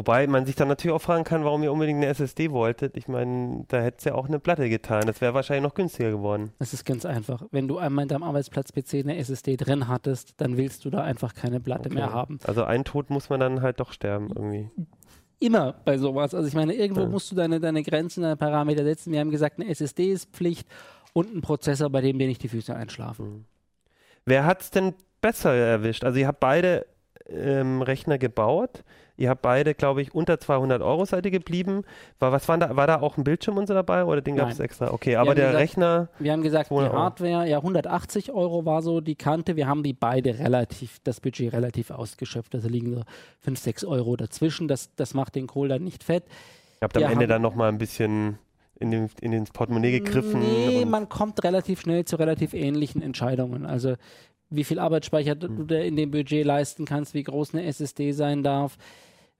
Wobei man sich dann natürlich auch fragen kann, warum ihr unbedingt eine SSD wolltet. Ich meine, da hätte es ja auch eine Platte getan. Das wäre wahrscheinlich noch günstiger geworden. Das ist ganz einfach. Wenn du einmal in deinem Arbeitsplatz-PC eine SSD drin hattest, dann willst du da einfach keine Platte Okay. mehr haben. Also ein Tod muss man dann halt doch sterben irgendwie. Immer bei sowas. Also ich meine, irgendwo Ja. musst du deine, deine Grenzen, deine Parameter setzen. Wir haben gesagt, eine SSD ist Pflicht und ein Prozessor, bei dem dir nicht die Füße einschlafen. Wer hat es denn besser erwischt? Also ihr habt beide ähm, Rechner gebaut. Ihr habt beide, glaube ich, unter 200 Euro seid ihr geblieben. War, was war da, war da auch ein Bildschirm und so dabei oder den gab es extra? Okay, aber der gesagt- Rechner, Wir haben gesagt, die 200 Euro. Hardware, ja, 180 Euro war so die Kante. Wir haben die beide relativ, das Budget relativ ausgeschöpft. Also liegen so 5, 6 Euro dazwischen. Das, das macht den Kohl dann nicht fett. ihr habt am wir Ende dann nochmal ein bisschen in, den, in ins Portemonnaie gegriffen. Nee, man kommt relativ schnell zu relativ ähnlichen Entscheidungen. Also wie viel Arbeitsspeicher Hm. du in dem Budget leisten kannst, wie groß eine SSD sein darf,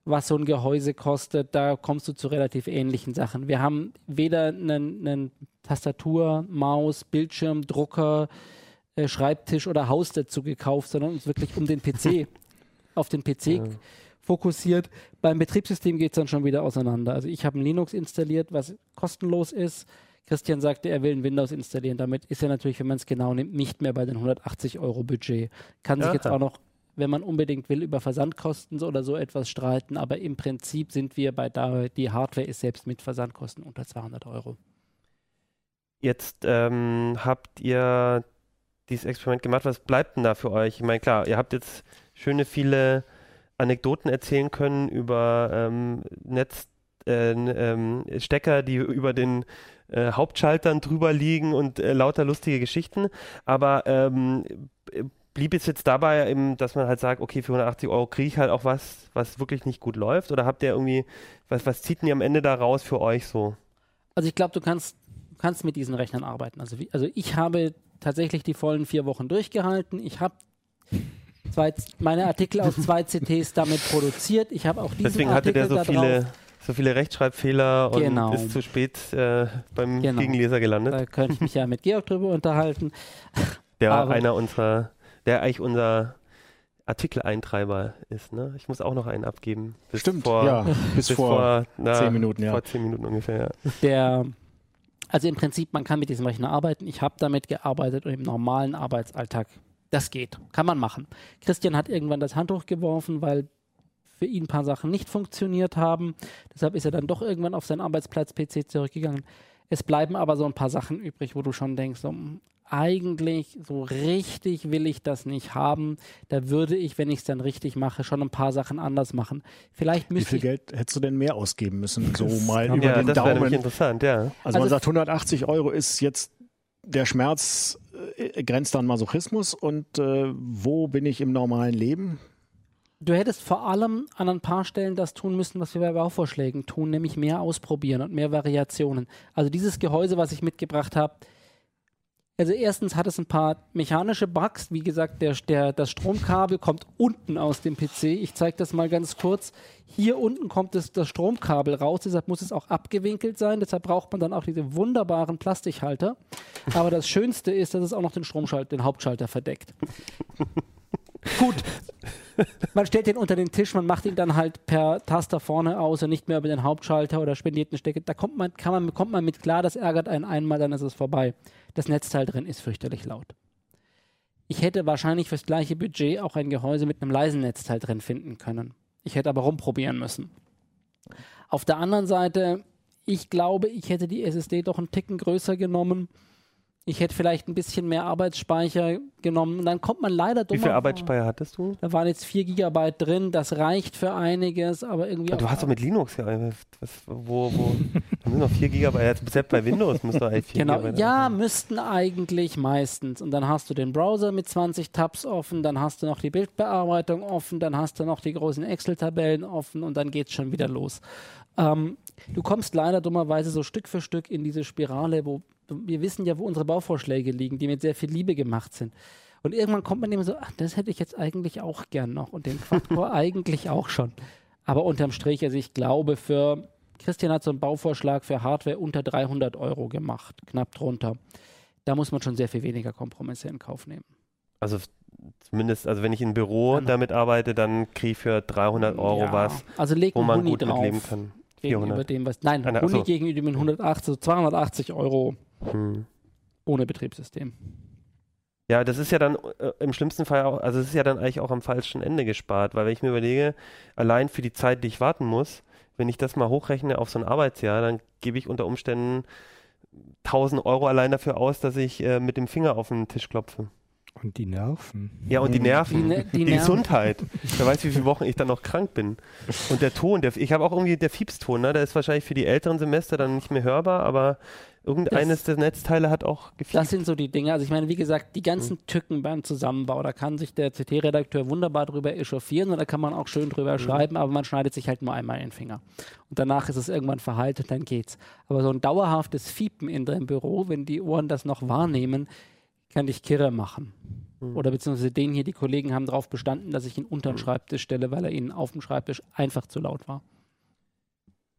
was so ein Gehäuse kostet, da kommst du zu relativ ähnlichen Sachen. Wir haben weder einen, Tastatur, Maus, Bildschirm, Drucker, äh, Schreibtisch oder Haus dazu gekauft, sondern uns wirklich um den PC, auf den PC Ja. fokussiert. Beim Betriebssystem geht es dann schon wieder auseinander. Also ich habe ein Linux installiert, was kostenlos ist. Christian sagte, er will ein Windows installieren. Damit ist er natürlich, wenn man es genau nimmt, nicht mehr bei den 180 Euro Budget. Kann sich Aha. jetzt auch noch, wenn man unbedingt will, über Versandkosten oder so etwas streiten. Aber im Prinzip sind wir bei da, die Hardware ist selbst mit Versandkosten unter 200 Euro. Jetzt ähm, habt ihr dieses Experiment gemacht. Was bleibt denn da für euch? Ich meine, klar, ihr habt jetzt schöne viele Anekdoten erzählen können über ähm, Netz, äh, ähm, Stecker, die über den äh, Hauptschaltern drüber liegen und äh, lauter lustige Geschichten. Aber ähm, blieb es jetzt dabei, dass man halt sagt, okay, für 180 Euro kriege ich halt auch was, was wirklich nicht gut läuft? Oder habt ihr irgendwie, was, was zieht denn ihr am Ende da raus für euch so? Also ich glaube, du kannst, kannst mit diesen Rechnern arbeiten. Also, wie, also ich habe tatsächlich die vollen vier Wochen durchgehalten. Ich habe zwei, meine Artikel aus zwei CTs damit produziert. Ich habe auch diesen Deswegen hatte Artikel der so viele, so viele Rechtschreibfehler Genau. und ist zu spät äh, beim Genau. Gegenleser gelandet. Da könnte ich mich ja mit Georg drüber unterhalten. der aber- einer unserer, der eigentlich unser Artikeleintreiber ist. Ne? Ich muss auch noch einen abgeben. Bis Stimmt, vor, ja, bis, bis vor, vor na, zehn Minuten, ja. Vor zehn Minuten ungefähr, ja. Der, also im Prinzip, man kann mit diesem Rechner arbeiten. Ich habe damit gearbeitet und im normalen Arbeitsalltag, das geht, kann man machen. Christian hat irgendwann das Handtuch geworfen, weil für ihn ein paar Sachen nicht funktioniert haben. Deshalb ist er dann doch irgendwann auf seinen Arbeitsplatz-PC zurückgegangen. Es bleiben aber so ein paar Sachen übrig, wo du schon denkst, so, hm, eigentlich so richtig will ich das nicht haben. Da würde ich, wenn ich es dann richtig mache, schon ein paar Sachen anders machen. Vielleicht Wie müsste viel ich Geld hättest du denn mehr ausgeben müssen? So mal über ja, den das Daumen. interessant, ja. Also, Also man sagt, 180 Euro ist jetzt der Schmerz äh, grenzt an Masochismus und äh, wo bin ich im normalen Leben? Du hättest vor allem an ein paar Stellen das tun müssen, was wir bei Bauvorschlägen tun, nämlich mehr ausprobieren und mehr Variationen. Also dieses Gehäuse, was ich mitgebracht habe, also erstens hat es ein paar mechanische Bugs. Wie gesagt, der, der, das Stromkabel kommt unten aus dem PC. Ich zeige das mal ganz kurz. Hier unten kommt es, das Stromkabel raus, deshalb muss es auch abgewinkelt sein. Deshalb braucht man dann auch diese wunderbaren Plastikhalter. Aber das Schönste ist, dass es auch noch den Stromschalter, den Hauptschalter verdeckt. Gut. Man stellt den unter den Tisch, man macht ihn dann halt per Taster vorne aus und nicht mehr über den Hauptschalter oder spendiert einen Stecker. Da kommt man, kann man, kommt man mit klar, das ärgert einen einmal, dann ist es vorbei. Das Netzteil drin ist fürchterlich laut. Ich hätte wahrscheinlich fürs gleiche Budget auch ein Gehäuse mit einem leisen Netzteil drin finden können. Ich hätte aber rumprobieren müssen. Auf der anderen Seite, ich glaube, ich hätte die SSD doch einen Ticken größer genommen. Ich hätte vielleicht ein bisschen mehr Arbeitsspeicher genommen. Und dann kommt man leider Wie dummer. viel Arbeitsspeicher hattest du? Da waren jetzt 4 Gigabyte drin, das reicht für einiges, aber irgendwie. Du auf- hast doch mit Linux gearbeitet. Was, wo, wo? Da müssen noch 4 Gigabyte. Jetzt Selbst bei Windows müsste eigentlich 4 Genau, Gigabyte. ja, haben. müssten eigentlich meistens. Und dann hast du den Browser mit 20 Tabs offen, dann hast du noch die Bildbearbeitung offen, dann hast du noch die großen Excel-Tabellen offen und dann geht's schon wieder los. Ähm, du kommst leider dummerweise so Stück für Stück in diese Spirale, wo wir wissen ja, wo unsere Bauvorschläge liegen, die mit sehr viel Liebe gemacht sind. Und irgendwann kommt man immer so, ach, das hätte ich jetzt eigentlich auch gern noch und den Quad-Core eigentlich auch schon. Aber unterm Strich, also ich glaube, für Christian hat so einen Bauvorschlag für Hardware unter 300 Euro gemacht, knapp drunter. Da muss man schon sehr viel weniger Kompromisse in Kauf nehmen. Also zumindest, also wenn ich im Büro Genau. damit arbeite, dann kriege ich für 300 Euro Ja, was, Also wo man Huni gut drauf. mitleben kann. Gegenüber 400. dem, was. Nein, na, Huni achso. gegenüber den 180, so 280 Euro Hm. ohne Betriebssystem. Ja, das ist ja dann äh, im schlimmsten Fall auch, also es ist ja dann eigentlich auch am falschen Ende gespart, weil wenn ich mir überlege, allein für die Zeit, die ich warten muss, wenn ich das mal hochrechne auf so ein Arbeitsjahr, dann gebe ich unter Umständen 1000 Euro allein dafür aus, dass ich äh, mit dem Finger auf den Tisch klopfe. Und die Nerven. Ja, und die Nerven, Die Ne- die die, Nerven. Gesundheit. Wer weiß, wie viele Wochen ich dann noch krank bin. Und der Ton, der, ich habe auch irgendwie der Fiepston, ne? der ist wahrscheinlich für die älteren Semester dann nicht mehr hörbar, aber irgendeines der Netzteile hat auch gefiept. Das sind so die Dinge. Also ich meine, wie gesagt, die ganzen Mhm. Tücken beim Zusammenbau, da kann sich der CT-Redakteur wunderbar drüber echauffieren und da kann man auch schön Mhm. drüber schreiben, aber man schneidet sich halt nur einmal in den Finger. Und danach ist es irgendwann verhalten, dann geht's. Aber so ein dauerhaftes Fiepen in deinem Büro, wenn die Ohren das noch wahrnehmen, kann dich kirre machen. Mhm. Oder beziehungsweise den hier, die Kollegen haben darauf bestanden, dass ich ihn Mhm. unter den Schreibtisch stelle, weil er ihnen auf dem Schreibtisch einfach zu laut war.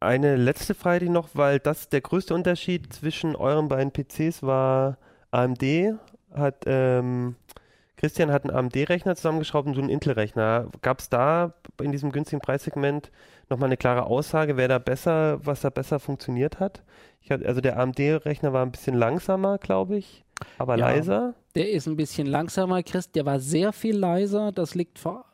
Eine letzte Frage die noch, weil das der größte Unterschied zwischen euren beiden PCs war AMD hat ähm, Christian hat einen AMD-Rechner zusammengeschraubt und du einen Intel-Rechner. Gab es da in diesem günstigen Preissegment nochmal eine klare Aussage, wer da besser, was da besser funktioniert hat? Ich hatte, also der AMD-Rechner war ein bisschen langsamer, glaube ich, aber Ja. leiser. Der ist ein bisschen langsamer, Christ. Der war sehr viel leiser. Das liegt vor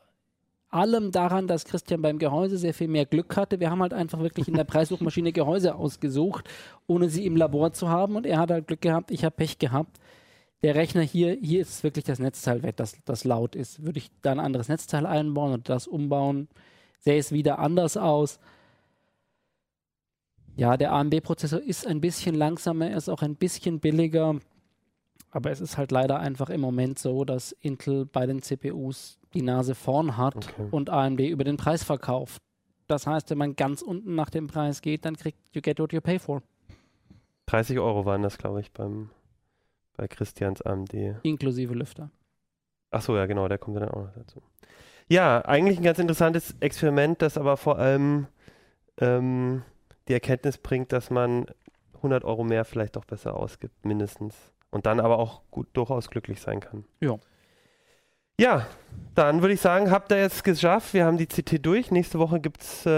allem daran, dass Christian beim Gehäuse sehr viel mehr Glück hatte. Wir haben halt einfach wirklich in der Preissuchmaschine Gehäuse ausgesucht, ohne sie im Labor zu haben. Und er hat halt Glück gehabt, ich habe Pech gehabt. Der Rechner hier, hier ist wirklich das Netzteil weg, das, das laut ist. Würde ich da ein anderes Netzteil einbauen und das umbauen, sähe es wieder anders aus. Ja, der AMD-Prozessor ist ein bisschen langsamer, er ist auch ein bisschen billiger. Aber es ist halt leider einfach im Moment so, dass Intel bei den CPUs die Nase vorn hat Okay. und AMD über den Preis verkauft. Das heißt, wenn man ganz unten nach dem Preis geht, dann kriegt you get what you pay for, 30 Euro waren das, glaube ich, beim bei Christians AMD. inklusive Lüfter. Ach so, ja, genau, der kommt dann auch noch dazu. Ja, eigentlich ein ganz interessantes Experiment, das aber vor allem ähm, die Erkenntnis bringt, dass man 100 Euro mehr vielleicht doch besser ausgibt, mindestens. Und dann aber auch gut durchaus glücklich sein kann. Ja. Ja, dann würde ich sagen, habt ihr jetzt geschafft. Wir haben die CT durch. Nächste Woche gibt es äh,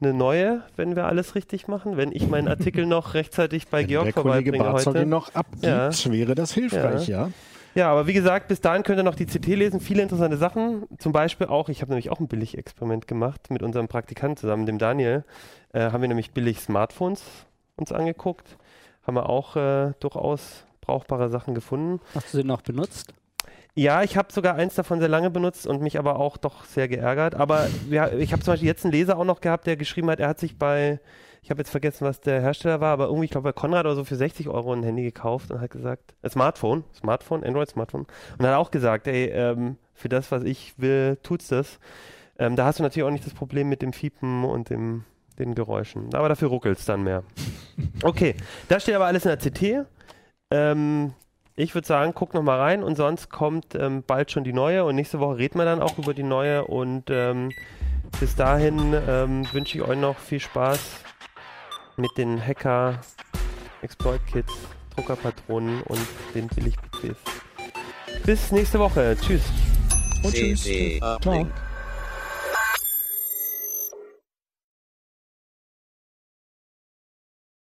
eine neue, wenn wir alles richtig machen. Wenn ich meinen Artikel noch rechtzeitig bei Wenn Georg der Kollege vorbeibringe Barzog heute. ihn noch abgibt, Ja. wäre das hilfreich, ja. Ja, aber wie gesagt, bis dahin könnt ihr noch die CT lesen. Viele interessante Sachen. Zum Beispiel auch, ich habe nämlich auch ein Billig-Experiment gemacht mit unserem Praktikanten zusammen, dem Daniel. Äh, haben wir nämlich billig Smartphones uns angeguckt. Haben wir auch äh, durchaus brauchbare Sachen gefunden. Hast du den noch benutzt? Ja, ich habe sogar eins davon sehr lange benutzt und mich aber auch doch sehr geärgert. Aber ja, ich habe zum Beispiel jetzt einen Leser auch noch gehabt, der geschrieben hat, er hat sich bei, ich habe jetzt vergessen, was der Hersteller war, aber irgendwie, ich glaube, bei Konrad oder so für 60 Euro ein Handy gekauft und hat gesagt, ein Smartphone, Smartphone, Android-Smartphone. Und hat auch gesagt, ey, ähm, für das, was ich will, tut's das. Ähm, da hast du natürlich auch nicht das Problem mit dem Fiepen und dem, den Geräuschen. Aber dafür ruckelt's dann mehr. Okay, das steht aber alles in der CT. Ähm, ich würde sagen, guck noch mal rein und sonst kommt ähm, bald schon die neue und nächste Woche reden wir dann auch über die neue und ähm, bis dahin ähm, wünsche ich euch noch viel Spaß mit den Hacker Exploit Kits, Druckerpatronen und den Billig-PCs. Bis nächste Woche. Tschüss. Und tschüss. CT Ciao.